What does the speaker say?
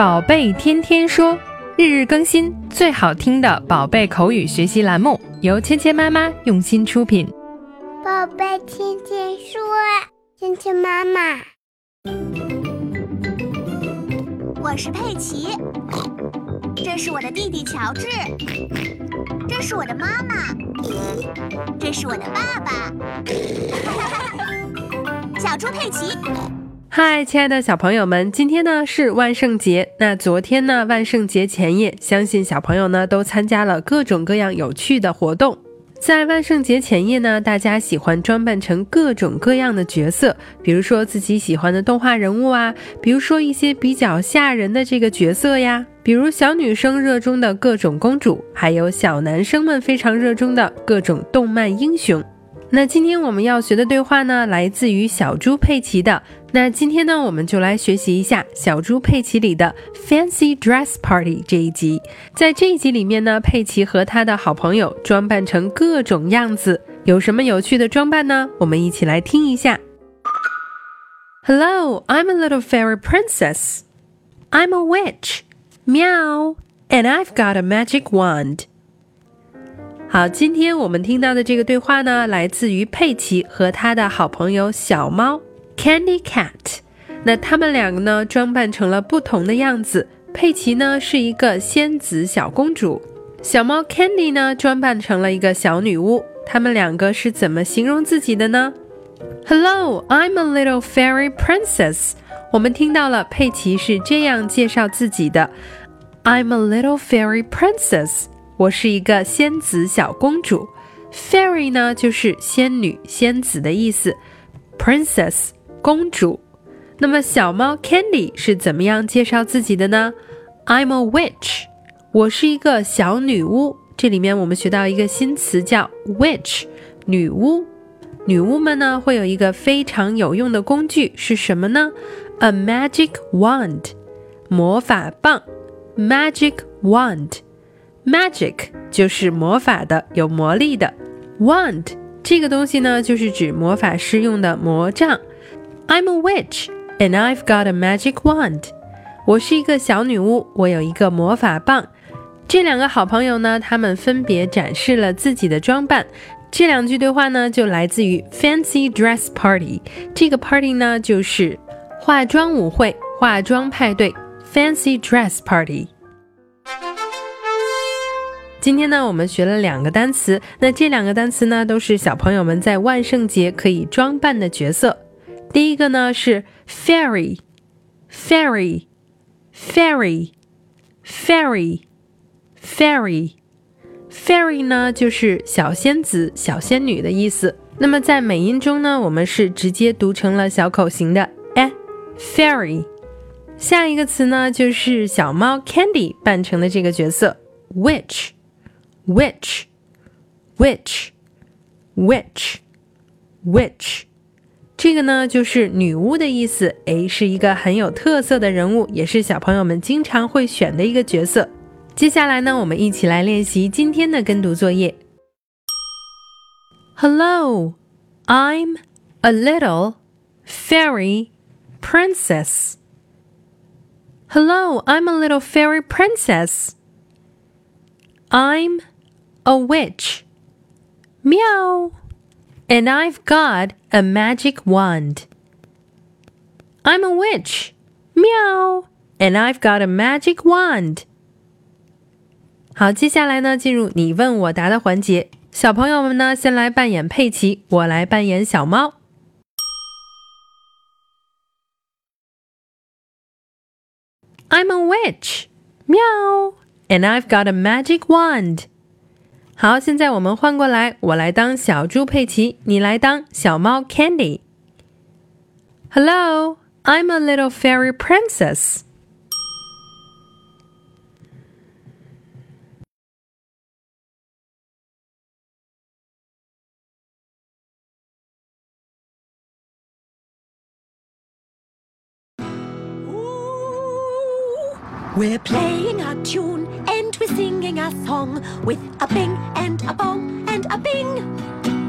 宝贝天天说，日日更新，最好听的宝贝口语学习栏目，由芊芊妈妈用心出品。宝贝天天说，芊芊妈妈，我是佩奇，这是我的弟弟乔治，这是我的妈妈，这是我的爸爸，小猪佩奇。嗨，亲爱的小朋友们，今天呢是万圣节。那昨天呢，万圣节前夜，相信小朋友呢都参加了各种各样有趣的活动。在万圣节前夜呢，大家喜欢装扮成各种各样的角色，比如说自己喜欢的动画人物啊，比如说一些比较吓人的这个角色呀，比如小女生热衷的各种公主，还有小男生们非常热衷的各种动漫英雄。那今天我们要学的对话呢，来自于小猪佩奇的。那今天呢，我们就来学习一下小猪佩奇里的 Fancy Dress Party 这一集。在这一集里面呢，佩奇和他的好朋友装扮成各种样子，有什么有趣的装扮呢？我们一起来听一下。Hello, I'm a little fairy princess. I'm a witch. Meow. And I've got a magic wand. 好，今天我们听到的这个对话呢，来自于佩奇和他的好朋友小猫 Candy Cat。那他们两个呢，装扮成了不同的样子。佩奇呢是一个仙子小公主，小猫 Candy 呢装扮成了一个小女巫。他们两个是怎么形容自己的呢？Hello, I'm a little fairy princess。我们听到了佩奇是这样介绍自己的：I'm a little fairy princess。我是一个仙子小公主，fairy 呢就是仙女、仙子的意思，princess 公主。那么小猫 Candy 是怎么样介绍自己的呢？I'm a witch，我是一个小女巫。这里面我们学到一个新词叫 witch，女巫。女巫们呢会有一个非常有用的工具是什么呢？A magic wand，魔法棒，magic wand。Magic 就是魔法的，有魔力的。Wand 这个东西呢，就是指魔法师用的魔杖。I'm a witch and I've got a magic wand。我是一个小女巫，我有一个魔法棒。这两个好朋友呢，他们分别展示了自己的装扮。这两句对话呢，就来自于 Fancy Dress Party。这个 party 呢，就是化妆舞会、化妆派对。Fancy Dress Party。今天呢，我们学了两个单词。那这两个单词呢，都是小朋友们在万圣节可以装扮的角色。第一个呢是 fairy，fairy，fairy，fairy，fairy，fairy，呢就是小仙子、小仙女的意思。那么在美音中呢，我们是直接读成了小口型的 a fairy。下一个词呢，就是小猫 Candy 扮成的这个角色 witch。witch, witch, witch, witch，这个呢就是女巫的意思。诶，是一个很有特色的人物，也是小朋友们经常会选的一个角色。接下来呢，我们一起来练习今天的跟读作业。Hello, I'm a little fairy princess. Hello, I'm a little fairy princess. I'm a witch. Meow. And I've got a magic wand. I'm a witch. Meow. And I've got a magic wand. 好，接下来呢，进入你问我答的环节。小朋友们呢，先来扮演佩奇，我来扮演小猫。I'm a witch. Meow. And I've got a magic wand. 好，现在我们换过来，我来当小猪佩奇，你来当小猫 Candy。Hello, I'm a little fairy princess. We're playing a tune and we're singing a song with a bing and a bong and a bing.